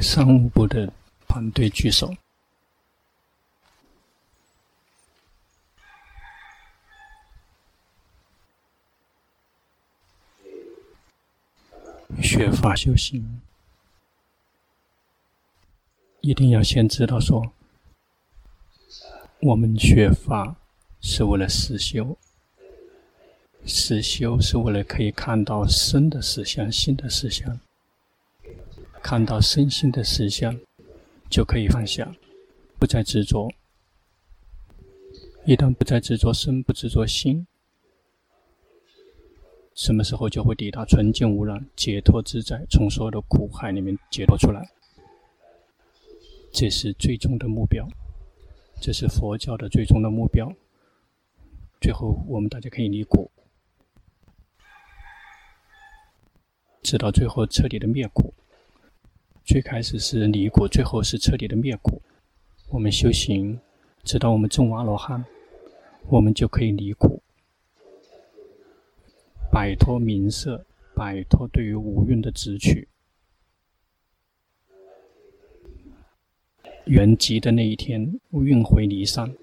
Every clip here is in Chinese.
商务部的团队举手。学法修行，一定要先知道说，我们学法是为了实修，实修是为了可以看到生的实相、心的实相，看到身心的实相，就可以放下，不再执着。一旦不再执着身，不执着心。什么时候就会抵达纯净无染、解脱自在，从所有的苦海里面解脱出来？这是最终的目标，这是佛教的最终的目标。最后，我们大家可以离苦，直到最后彻底的灭苦。最开始是离苦，最后是彻底的灭苦。我们修行，直到我们证阿罗汉，我们就可以离苦。摆脱名色，摆脱对于五蕴的执取，圆寂的那一天，蕴回离散，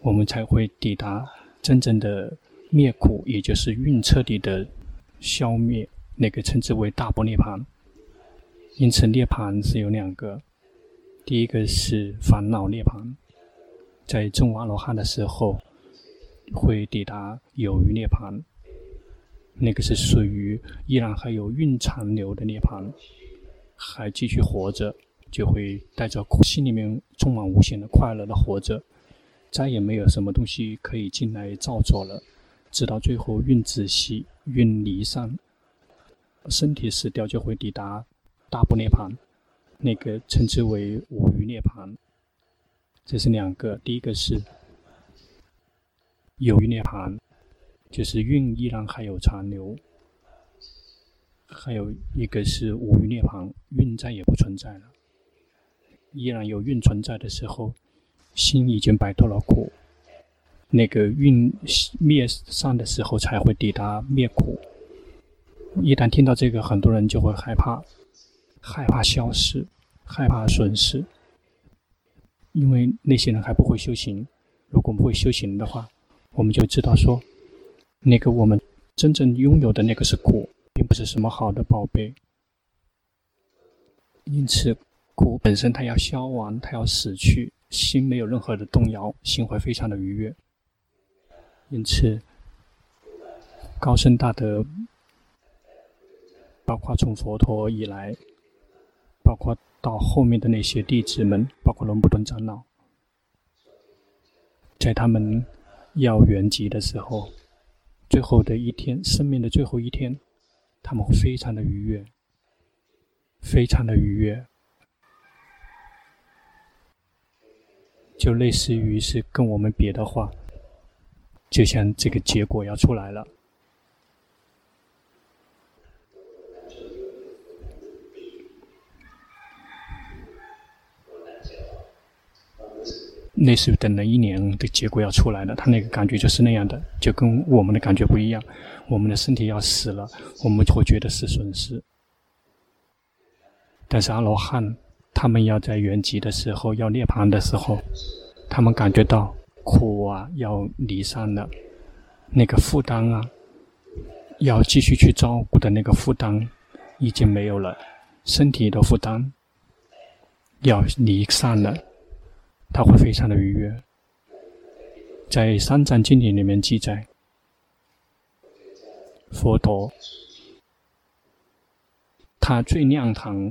我们才会抵达真正的灭苦，也就是蕴彻底的消灭，那个称之为大般涅槃。因此，涅槃是有两个，第一个是烦恼涅槃，在证阿罗汉的时候，会抵达有余涅槃。那个是属于依然还有蕴残留的涅槃，还继续活着，就会带着心里面充满无限的快乐的活着，再也没有什么东西可以进来造作了，直到最后蕴止息、蕴离散，身体死掉就会抵达大不涅槃，那个称之为五余涅槃。这是两个，第一个是有余涅槃。就是蕴依然还有残留，还有一个是无余涅槃，蕴再也不存在了。依然有蕴存在的时候，心已经摆脱了苦。那个蕴灭散的时候，才会抵达灭苦。一旦听到这个，很多人就会害怕，害怕消失，害怕损失，因为那些人还不会修行。如果不会修行的话，我们就知道说。那个我们真正拥有的那个是苦，并不是什么好的宝贝。因此，苦本身它要消亡，它要死去，心没有任何的动摇，心会非常的愉悦。因此，高僧大德，包括从佛陀以来，包括到后面的那些弟子们，包括龙布顿长老，在他们要圆寂的时候。最后的一天，生命的最后一天，他们会非常的愉悦，非常的愉悦，就类似于是跟我们别的话，就像这个结果要出来了。类似于等了一年的结果要出来了，他那个感觉就是那样的，就跟我们的感觉不一样。我们的身体要死了，我们就会觉得是损失。但是阿罗汉他们要在圆寂的时候，要涅槃的时候，他们感觉到苦啊要离散了，那个负担啊，要继续去照顾的那个负担已经没有了，身体的负担要离散了。他会非常的愉悦，在《三藏经典》里面记载，佛陀他最亮堂、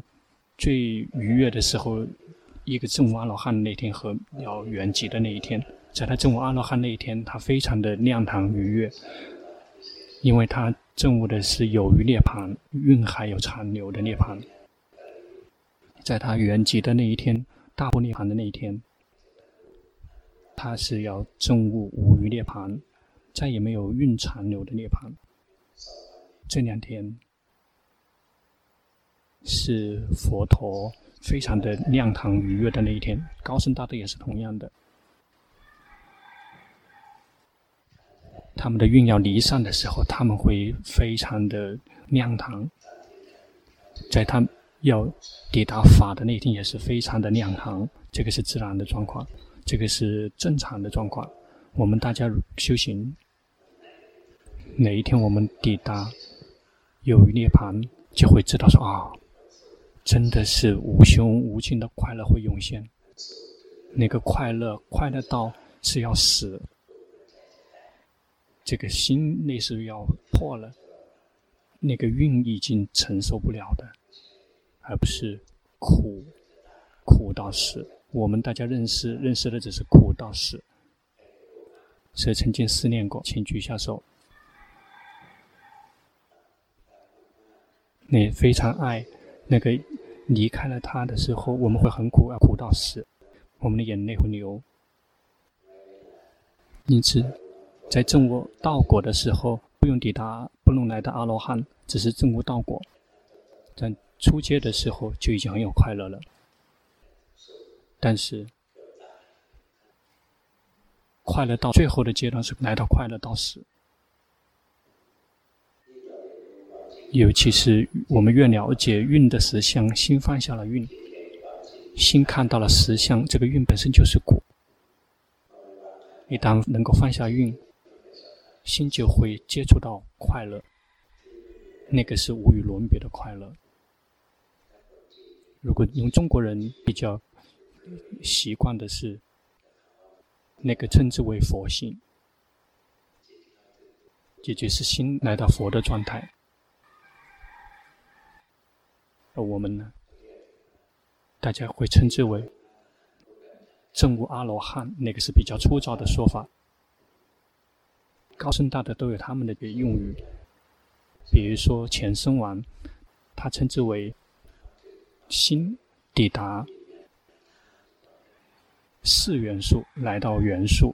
最愉悦的时候，一个证悟阿罗汉那天和要圆寂的那一天，在他证悟阿罗汉那一天，他非常的亮堂愉悦，因为他证悟的是有余涅槃，蕴含有残留的涅槃，在他圆寂的那一天，大般涅槃的那一天。他是要证悟无余涅槃，再也没有蕴残留的涅槃。这两天是佛陀非常的亮堂愉悦的那一天，高僧大德也是同样的。他们的蕴要离散的时候，他们会非常的亮堂。在他要抵达法的那一天也是非常的亮堂，这个是自然的状况，这个是正常的状况。我们大家修行，哪一天我们抵达有涅槃，就会知道说啊，真的是无穷无尽的快乐会涌现。那个快乐，快乐到是要死，这个心那是要破了，那个运已经承受不了的。而不是苦，苦到死。我们大家认识认识的只是苦到死。谁曾经思念过？请举下手。你非常爱那个离开了他的时候，我们会很苦，苦到死，我们的眼泪会流。因此，在证悟道果的时候，不用抵达，不能来到阿罗汉，只是证悟道果。在初阶的时候就已经很有快乐了，但是快乐到最后的阶段是来到快乐到死。尤其是我们越了解运的实相，心放下了运，心看到了实相，这个运本身就是苦。一旦能够放下运，心就会接触到快乐，那个是无与伦比的快乐。如果用中国人比较习惯的是，那个称之为佛性，也就是心来到佛的状态。而我们呢，大家会称之为正悟阿罗汉，那个是比较粗糙的说法。高僧大德都有他们的一个用语，比如说前生王，他称之为。心抵达四元素，来到元素。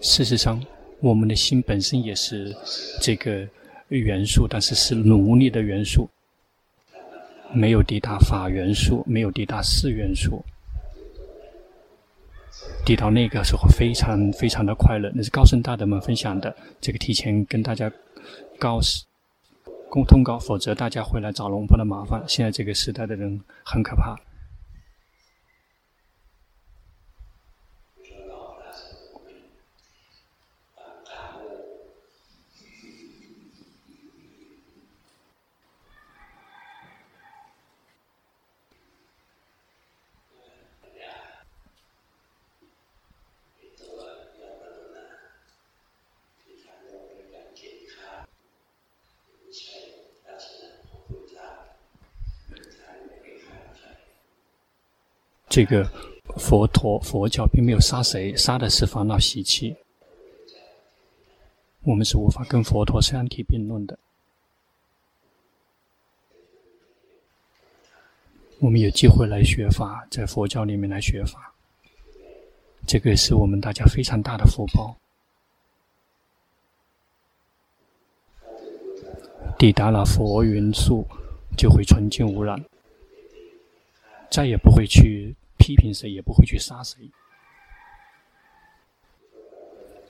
事实上，我们的心本身也是这个元素，但是是奴隶的元素，没有抵达法元素，没有抵达四元素。抵到那个时候，非常非常的快乐。那是高僧大德们分享的，这个提前跟大家告示通告，否则大家会来找龙婆的麻烦。现在这个时代的人很可怕。这个佛陀佛教并没有杀谁，杀的是烦恼习气。我们是无法跟佛陀相提并论的。我们有机会来学法，在佛教里面来学法，这个是我们大家非常大的福报。抵达了佛元素，就会纯净无染，再也不会去。批评谁也不会去杀谁。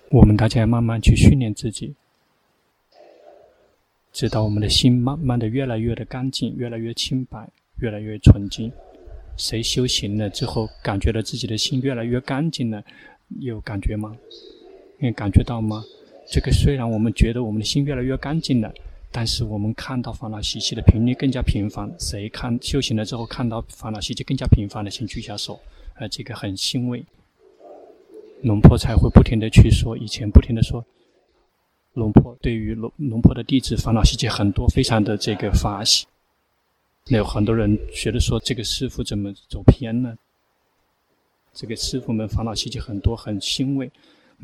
我们大家要慢慢去训练自己，直到我们的心慢慢的越来越的干净，越来越清白，越来越纯净。谁修行了之后，感觉到自己的心越来越干净了，有感觉吗？有感觉到吗？这个虽然我们觉得我们的心越来越干净了。但是我们看到烦恼习气的频率更加频繁，谁看修行了之后看到烦恼习气更加频繁的，请举下手。呃，这个很欣慰。龙婆才会不停的去说，以前不停的说，龙婆对于龙龙婆的弟子烦恼习气很多，非常的这个发喜。那有很多人觉得说，这个师傅怎么走偏了？这个师傅们烦恼习气很多，很欣慰。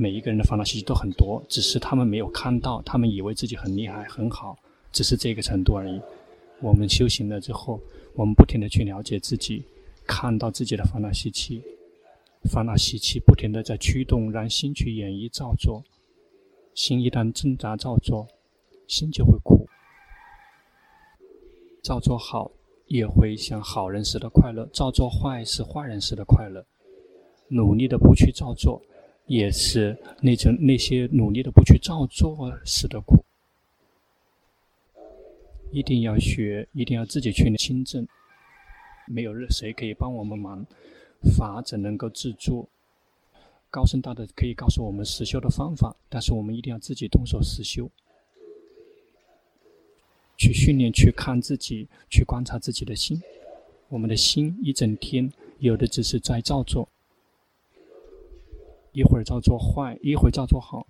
每一个人的烦恼习气都很多，只是他们没有看到，他们以为自己很厉害、很好，只是这个程度而已。我们修行了之后，我们不停地去了解自己，看到自己的烦恼习气，烦恼习气不停地在驱动，让心去演绎造作。心一旦挣扎造作，心就会苦。造作好，也会像好人似的快乐；造作坏，是坏人似的快乐。努力的不去造作。也是那种那些努力的不去照做时的苦。一定要学，一定要自己去亲证，没有谁可以帮我们忙，法只能够自助。高僧大德可以告诉我们实修的方法，但是我们一定要自己动手实修，去训练，去看自己，去观察自己的心。我们的心一整天有的只是在照做，一会儿造作坏，一会儿造作好。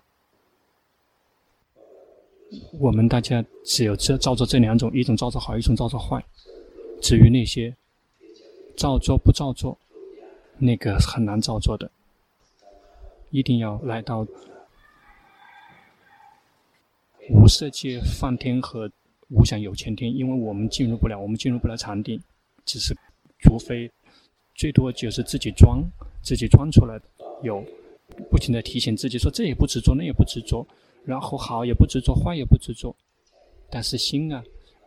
我们大家只有这照做这两种，一种照做好，一种照做坏。至于那些照做不照做，那个很难照做的。一定要来到无色界梵天和无想有前天，因为我们进入不了，我们进入不了禅定，只是除非最多就是自己装，自己装出来的，有不停的提醒自己说这也不执着，那也不执着，然后好也不执着，坏也不执着，但是心啊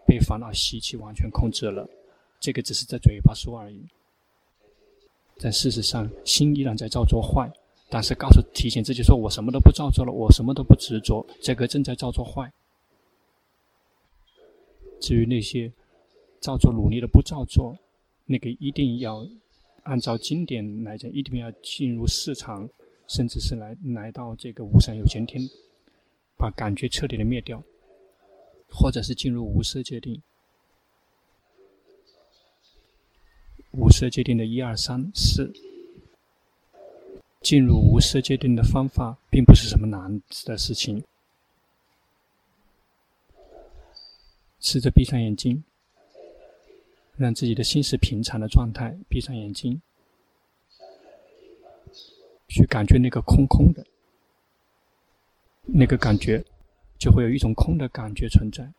被烦恼习气完全控制了，这个只是在嘴巴说而已，但事实上心依然在造作坏。但是告诉提醒自己说：“我什么都不造作了，我什么都不执着，这个正在造作坏。”至于那些造作努力的不造作，那个一定要按照经典来讲，一定要进入市场，甚至是来来到这个无想有前天，把感觉彻底的灭掉，或者是进入无色界定。无色界定的一二三四。进入无色界定的方法，并不是什么难的事情。试着闭上眼睛，让自己的心是平常的状态。闭上眼睛，去感觉那个空空的，那个感觉，就会有一种空的感觉存在。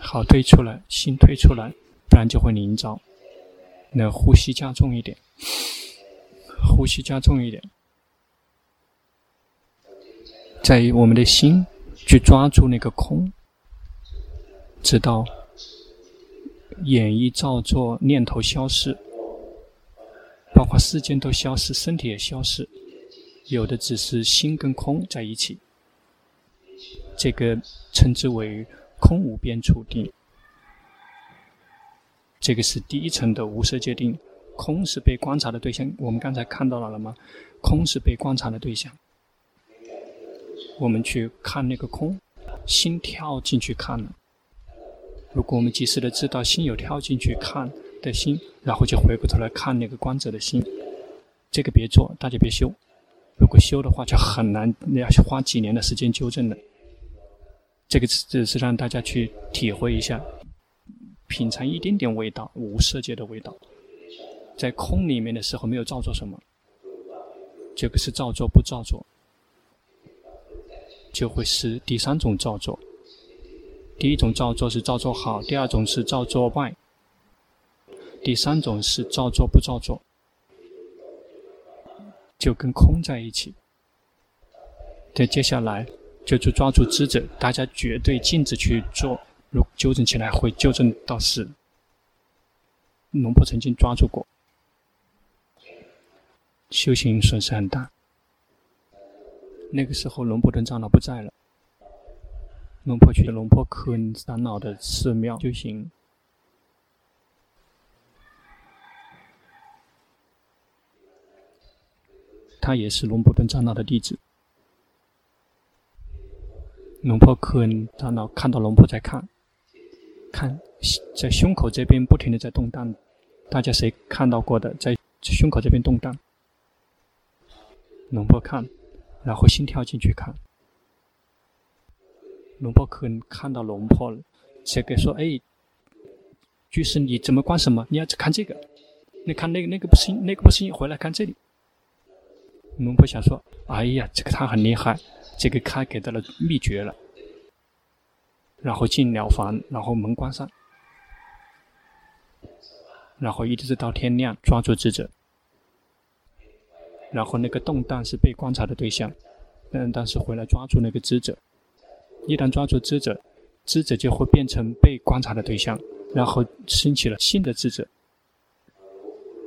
好，推出来，心推出来，不然就会凝着。那呼吸加重一点，呼吸加重一点，在于我们的心去抓住那个空，直到眼一照作，念头消失，包括世间都消失，身体也消失，有的只是心跟空在一起。这个称之为。空无边处定，这个是第一层的无色界定。空是被观察的对象，我们刚才看到了了吗？空是被观察的对象。我们去看那个空，心跳进去看了。如果我们及时的知道心有跳进去看的心，然后就回过头来看那个观者的心，这个别做，大家别修。如果修的话，就很难，你要花几年的时间纠正的。这个只是让大家去体会一下，品尝一点点味道，无色界的味道。在空里面的时候，没有造作什么，这个是造作不造作，就会是第三种造作。第一种造作是造作好，第二种是造作坏，第三种是造作不造作，就跟空在一起。再接下来。就去抓住知者，大家绝对禁止去做。如纠正起来，会纠正到死。农婆曾经抓住过，修行损失很大。那个时候，龙婆顿长老不在了，龙婆去了龙婆科恩长老的寺庙修行。他也是龙婆顿长老的弟子。龙婆科恩长老看到龙婆在看，看在胸口这边不停的在动荡，大家谁看到过的？在胸口这边动荡，龙婆看，然后心跳进去看，龙婆可能看到龙婆了，这个说：“哎，居士你怎么观什么？你要看这个，你看那个那个不行那个不行，回来看这里。”龙婆想说：“哎呀，这个他很厉害。”这个开给到了秘诀了，然后进了房，然后门关上，然后一直到天亮抓住智者，然后那个动荡是被观察的对象，嗯，当时回来抓住那个知者，一旦抓住知者，知者就会变成被观察的对象，然后升起了新的知者，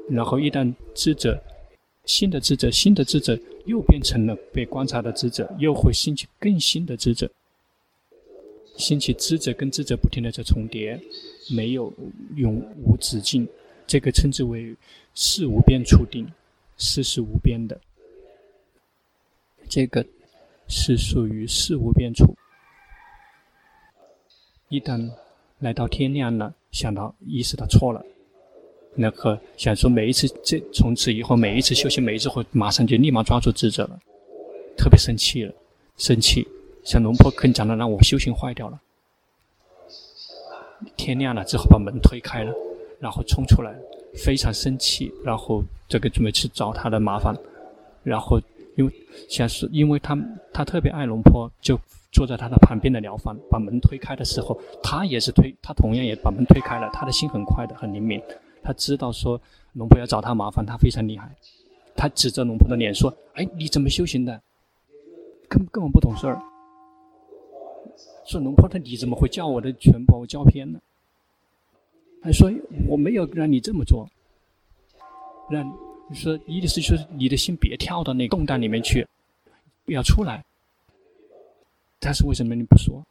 然后一旦知者，新的知者，新的知者又变成了被观察的知者，又会兴起更新的知者，兴起知者跟知者不停的在重叠，没有永无止境，这个称之为事无边处定，世事无边的。这个是属于事无边处。一旦来到天亮了，想到意识到错了，那个想说每一次这从此以后每一次修行每一次会马上就立马抓住智者了，特别生气了，生气，像龙婆跟你讲的让我修行坏掉了。天亮了之后把门推开了，然后冲出来，非常生气，然后这个准备去找他的麻烦，然后。因为想是，因为他他特别爱龙婆，就坐在他的旁边的寮房，把门推开的时候，他也是推，他同样也把门推开了。他的心很快的，很灵敏，他知道说龙婆要找他麻烦，他非常厉害。他指着龙婆的脸说：“哎，你怎么修行的？根根本不懂事儿。”说龙婆，他你怎么会叫我的全部教偏呢？还说我没有让你这么做，让。说，意思就是你的心别跳到那个动荡里面去，不要出来。但是为什么你不说？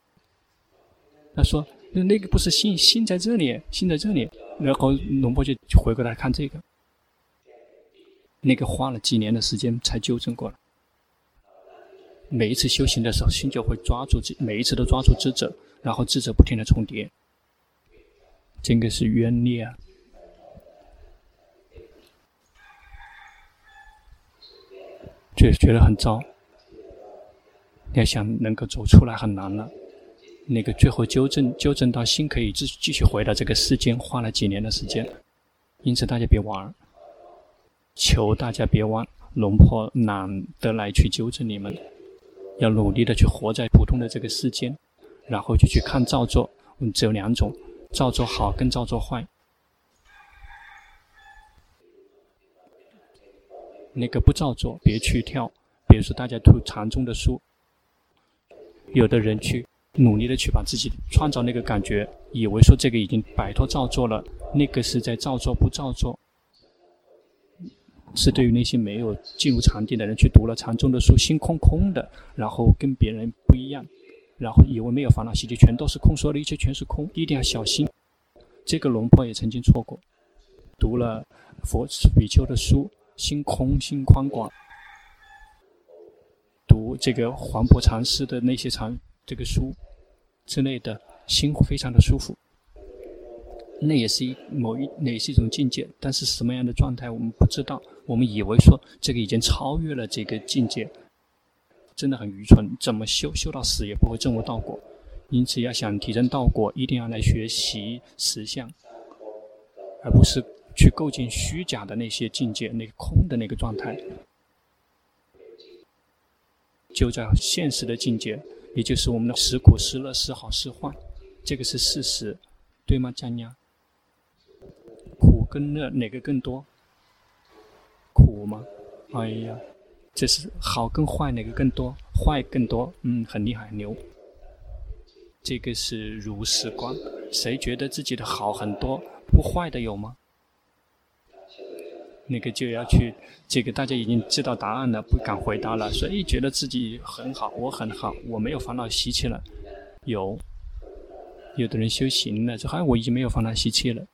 他说，那那个不是心，心在这里，心在这里。然后龙婆就回过来看这个，那个花了几年的时间才纠正过来。每一次修行的时候，心就会抓住这，每一次都抓住智者，然后智者不停的重叠。这个是冤孽啊。觉觉得很糟，要想能够走出来很难了。那个最后纠正纠正到心可以继继续回到这个世间，花了几年的时间。因此大家别玩，求大家别玩。龙婆懒得来去纠正你们，要努力的去活在普通的这个世间，然后就去看造作。嗯，只有两种，照作好跟照作坏。那个不照作，别去跳。比如说，大家读禅宗的书，有的人去努力的去把自己创造那个感觉，以为说这个已经摆脱照作了，那个是在照作不照作，是对于那些没有进入禅定的人去读了禅宗的书，心空空的，然后跟别人不一样，然后以为没有烦恼习气，全都是空，说的一切全是空，一定要小心。这个龙婆也曾经错过，读了佛比丘的书。心空心宽广，读这个黄檗禅师的那些禅这个书之类的，心非常的舒服。那也是一某一那也是一种境界，但是什么样的状态我们不知道。我们以为说这个已经超越了这个境界，真的很愚蠢。怎么修修到死也不会证悟道果。因此要想提升道果，一定要来学习实相，而不是。去构建虚假的那些境界，那个空的那个状态，就在现实的境界，也就是我们的时苦时乐，时好时坏，这个是事实，对吗，江丫？苦跟乐哪个更多？苦吗？哎呀，这是好跟坏哪个更多？坏更多，嗯，很厉害，牛。这个是如是观，谁觉得自己的好很多，不坏的有吗？那个就要去，这个大家已经知道答案了，不敢回答了，所以觉得自己很好，我很好，我没有烦恼习气了。有，有的人修行了，说哎，我已经没有烦恼习气了。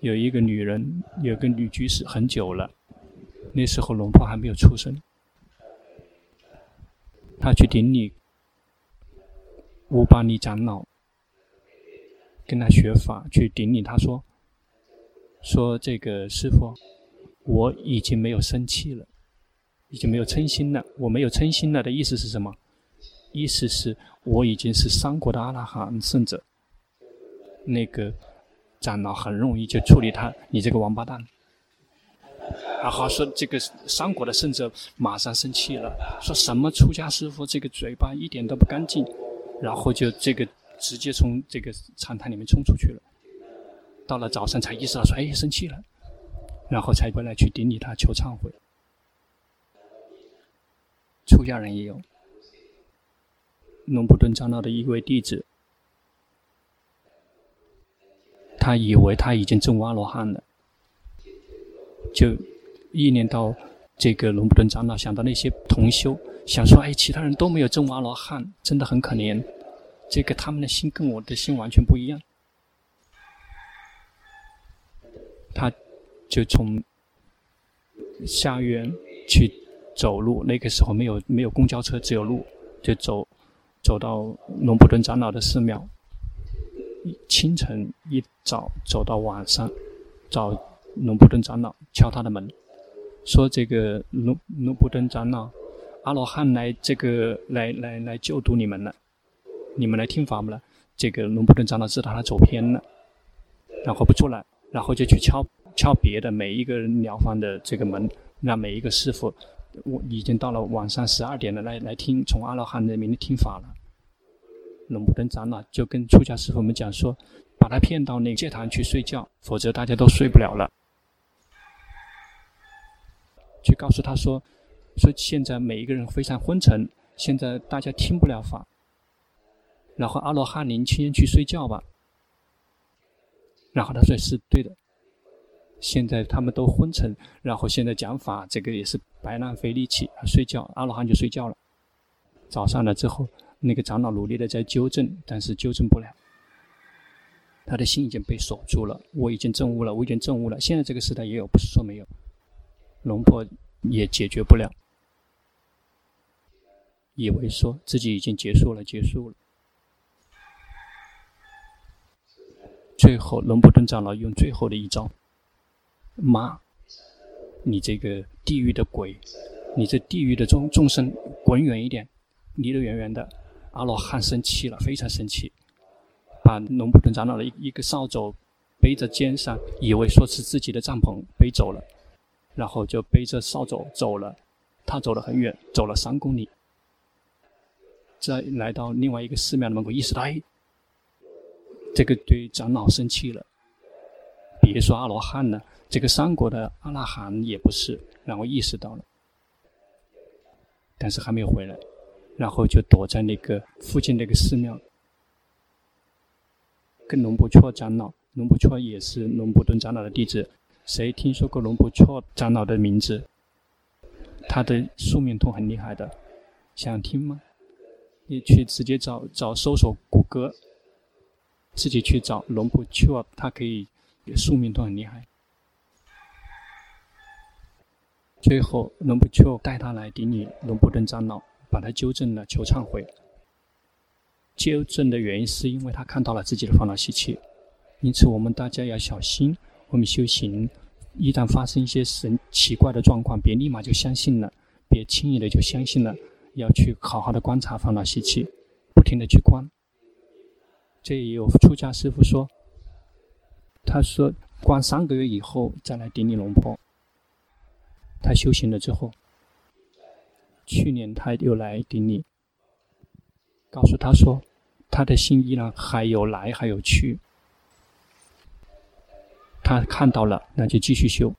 有一个女人，有个女居士很久了，那时候龙婆还没有出生，他去顶礼乌巴尼长老，跟他学法，去顶礼，他说。说这个师傅，我已经没有生气了，已经没有嗔心了。我没有嗔心了的意思是什么？意思是我已经是三国的阿拉罕圣者。那个长老很容易就处理他，你这个王八蛋。然后说这个三国的圣者马上生气了，说什么出家师父这个嘴巴一点都不干净，然后就这个直接从这个禅堂里面冲出去了。到了早上才意识到说：“哎，生气了。”然后才回来去顶礼他求忏悔。出家人也有。龙普顿长老的一位弟子，他以为他已经证阿罗汉了，就意念到这个龙布顿长老，想到那些同修，想说：“哎，其他人都没有证阿罗汉，真的很可怜。这个他们的心跟我的心完全不一样。”他就从下院去走路，那个时候没有没有公交车，只有路，就走。走到龙布顿长老的寺庙，清晨一早走到晚上，找龙普顿长老敲他的门，说：“这个龙龙布顿长老，阿罗汉来这个来来来救度你们了，你们来听法不了？”这个龙布顿长老知道他走偏了，然后不出来，然后就去敲敲别的每一个疗房的这个门，让每一个师傅。我已经到了晚上十二点了，来来听从阿罗汉的名字听法了。龙布顿长老就跟出家师傅们讲说，把他骗到那个戒坛去睡觉，否则大家都睡不了了。去告诉他说，说现在每一个人非常昏沉，现在大家听不了法。然后阿罗汉，您先去睡觉吧。然后他说是对的。现在他们都昏沉，然后现在讲法，这个也是白浪费力气。睡觉，阿罗汉就睡觉了。早上了之后，那个长老努力的在纠正，但是纠正不了。他的心已经被锁住了。我已经证悟了，我已经证悟了。现在这个时代也有，不是说没有。龙婆也解决不了，以为说自己已经结束了，结束了。最后，龙布顿长老用最后的一招。妈，你这个地狱的鬼，你这地狱的众众生滚远一点，离得远远的。阿罗汉生气了，非常生气，把龙布顿长老的一一个扫帚背在肩上，以为说是自己的帐篷背走了，然后就背着扫帚走了。他走了很远，走了三公里，再来到另外一个寺庙的门口，意识到，哎，这个对长老生气了，别说阿罗汉了。这个三国的阿拉罕也不是，然后意识到了，但是还没有回来，然后就躲在那个附近那个寺庙，跟龙普绰长老，龙普绰也是龙布顿长老的弟子，谁听说过龙普绰长老的名字？他的宿命通很厉害的，想听吗？你去直接找找搜索谷歌，自己去找龙普绰，他可以宿命通很厉害。最后，龙普绰带他来顶礼龙普顿长老，把他纠正了，求忏悔。纠正的原因是因为他看到了自己的烦恼习气，因此我们大家要小心。我们修行，一旦发生一些神奇怪的状况，别立马就相信了，别轻易的就相信了，要去好好的观察烦恼习气，不停的去观。这也有出家师父说，他说观三个月以后再来顶礼龙婆。他修行了之后，去年他又来顶礼，告诉他说，他的心依然还有来还有去，他看到了，那就继续修。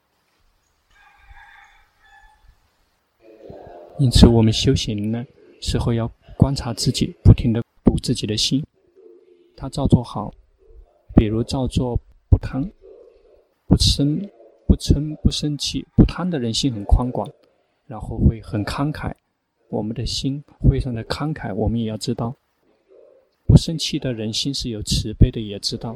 因此，我们修行呢，时候要观察自己，不停的补自己的心。他照做好，比如照做不贪、不嗔。不嗔不生气不贪的人心很宽广，然后会很慷慨。我们的心非常的慷慨，我们也要知道。不生气的人心是有慈悲的，也知道。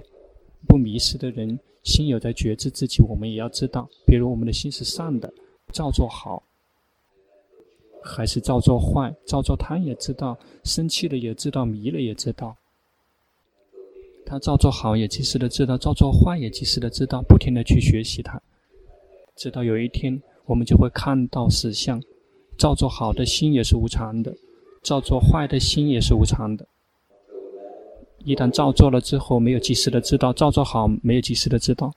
不迷失的人心有在觉知自己，我们也要知道。比如我们的心是善的，照做好，还是照做坏？照做贪也知道，生气了也知道，迷了也知道。他照做好也及时的知道，照做坏也及时的知道，不停的去学习它。直到有一天，我们就会看到实相。照做好的心也是无常的，照做坏的心也是无常的。一旦照做了之后，没有及时的知道；照做好，没有及时的知道。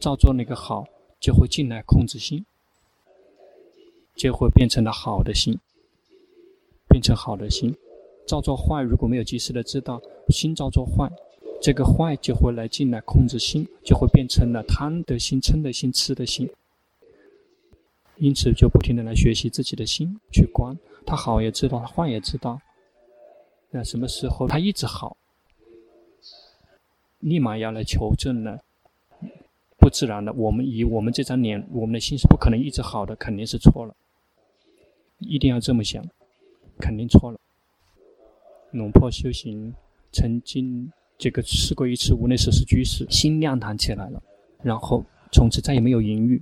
照做那个好，就会进来控制心，就会变成了好的心，变成好的心。照做坏，如果没有及时的知道，心照做坏。这个坏就会来进来控制心，就会变成了贪的心、嗔的心、痴的心。因此就不停的来学习自己的心去观，他好也知道，他坏也知道。那什么时候他一直好，立马要来求证了，不自然的。我们以我们这张脸，我们的心是不可能一直好的，肯定是错了。一定要这么想，肯定错了。龙婆修行曾经这个试过一次无内设施居士，心亮堂起来了，然后从此再也没有淫欲，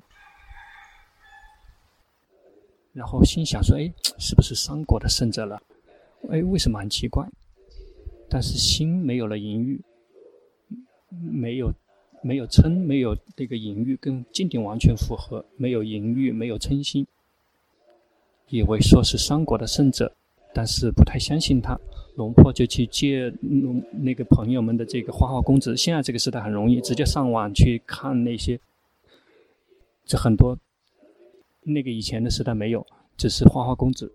然后心想说：“哎，是不是三国的圣者了？哎，为什么很奇怪？但是心没有了淫欲，没有没有嗔，没有这个淫欲，跟经典完全符合，没有淫欲，没有嗔心，以为说是三国的圣者，但是不太相信他。”龙婆就去借那个朋友们的这个花花公子。现在这个时代很容易，直接上网去看那些，这很多那个以前的时代没有，只是花花公子。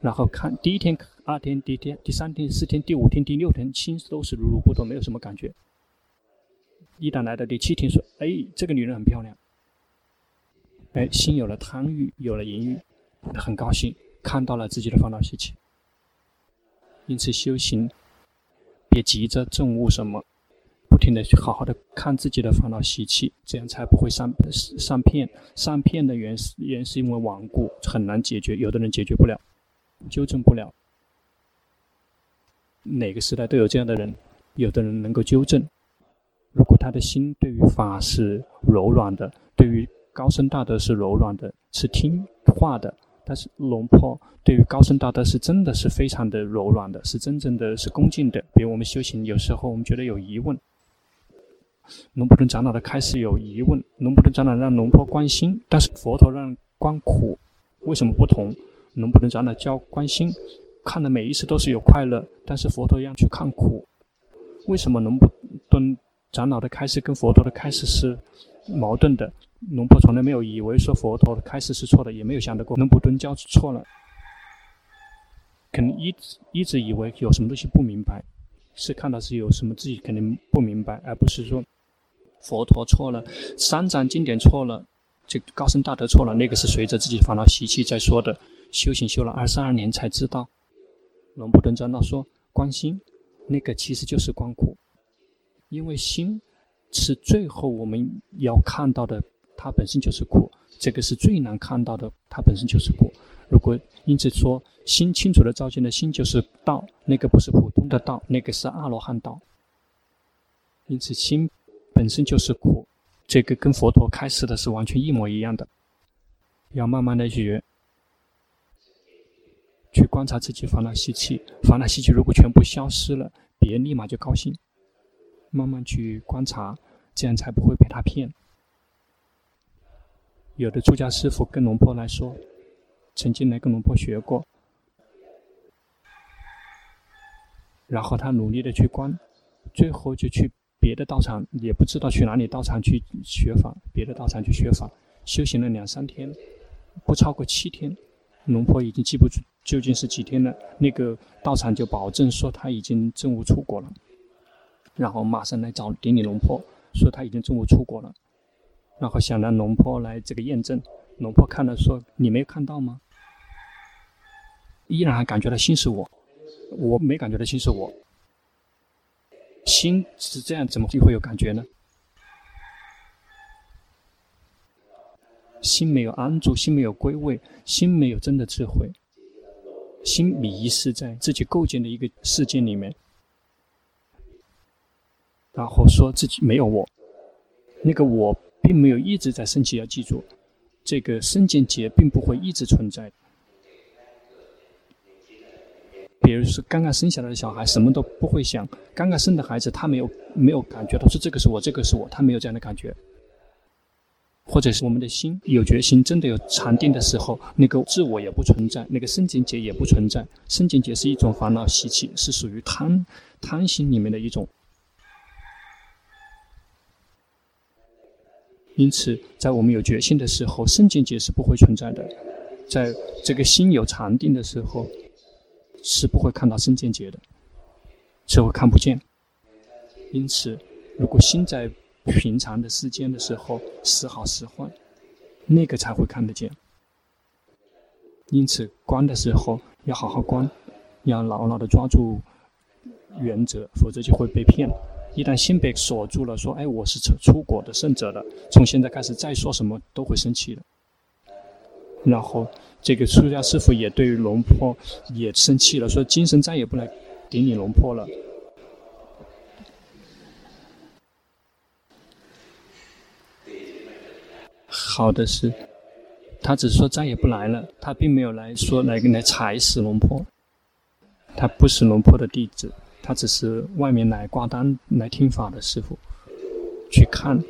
然后看第一天、二天、第一天、第三天、四天、第五天、第六天，心都是如如不动，没有什么感觉。一旦来到第七天，说：“哎，这个女人很漂亮。”哎，心有了贪欲，有了淫欲，很高兴，看到了自己的烦恼习气。因此修行，别急着证悟什么，不停地去好好的看自己的烦恼习气，这样才不会上上骗。上骗的原是原是因为顽固，很难解决。有的人解决不了，纠正不了。哪个时代都有这样的人，有的人能够纠正。如果他的心对于法是柔软的，对于高僧大德是柔软的，是听话的。但是龙婆对于高僧大德是真的是非常的柔软的，是真正的是恭敬的。比如我们修行，有时候我们觉得有疑问，龙普顿长老的开始有疑问，龙普顿长老让龙婆观心，但是佛陀让观苦，为什么不同？龙普顿长老教观心，看的每一次都是有快乐，但是佛陀让去看苦，为什么龙普顿长老的开示跟佛陀的开示是矛盾的？龙婆从来没有以为说佛陀的开示是错的，也没有想得过龙普顿教错了，肯定一直一直以为有什么东西不明白，是看到是有什么自己肯定不明白，而不是说佛陀错了，三藏经典错了，这高僧大德错了，那个是随着自己烦恼习气在说的，修行修了二十二年才知道。龙普顿长老说观心，那个其实就是观苦，因为心是最后我们要看到的。它本身就是苦，这个是最难看到的。它本身就是苦。如果因此说心清楚的照见的心就是道，那个不是普通的道，那个是阿罗汉道。因此心本身就是苦，这个跟佛陀开示的是完全一模一样的。要慢慢的学，去观察自己烦恼习气，烦恼习气如果全部消失了，别立马就高兴。慢慢去观察，这样才不会被他骗。有的出家师傅跟龙婆来说，曾经来跟龙婆学过，然后他努力的去观，最后就去别的道场，也不知道去哪里道场去学法，别的道场去学法，修行了两三天，不超过七天，龙婆已经记不住究竟是几天了。那个道场就保证说他已经证悟出国了，然后马上来找顶礼龙婆，说他已经中午出国了。然后想让龙婆来这个验证，龙婆看了说：“你没有看到吗？”依然还感觉到心是我，我没感觉到心是我。心是这样，怎么就会有感觉呢？心没有安住，心没有归位，心没有真的智慧，心迷失在自己构建的一个世界里面，然后说自己没有我，那个我。并没有一直在升起，要记住，这个生见结并不会一直存在。比如说，刚刚生下来的小孩什么都不会想，刚刚生的孩子他没有没有感觉到说这个是我，这个是我，他没有这样的感觉。或者是我们的心有决心，真的有禅定的时候，那个自我也不存在，那个身见结也不存在。身见结是一种烦恼习气，是属于贪贪心里面的一种。因此，在我们有决心的时候，身见结是不会存在的；在这个心有禅定的时候，是不会看到身见结的，是会看不见。因此，如果心在平常的世间的时候，时好时坏，那个才会看得见。因此观的时候要好好观，要牢牢的抓住原则，否则就会被骗。一旦心被锁住了，说：“哎，我是出出国的圣者了，从现在开始再说什么都会生气的。”然后这个出家师父也对于龙婆也生气了，说：“今生再也不来顶你龙婆了。”好的是，他只是说再也不来了，他并没有来说来来踩死龙婆，他不是龙婆的弟子。他只是外面来挂单来听法的师傅，去看，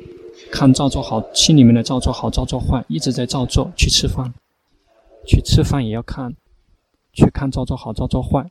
看照做好，心里面的照做好，照做坏，一直在照做。去吃饭，去吃饭也要看，去看照做好，照做坏，